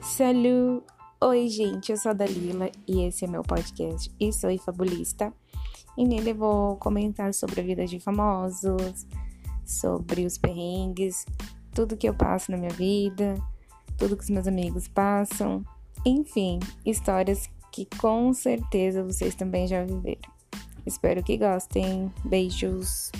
Salut! Oi, gente, eu sou a Dalila e esse é meu podcast E Sou Fabulista. E nele eu vou comentar sobre a vida de famosos, sobre os perrengues, tudo que eu passo na minha vida, tudo que os meus amigos passam, enfim, histórias que com certeza vocês também já viveram. Espero que gostem. Beijos!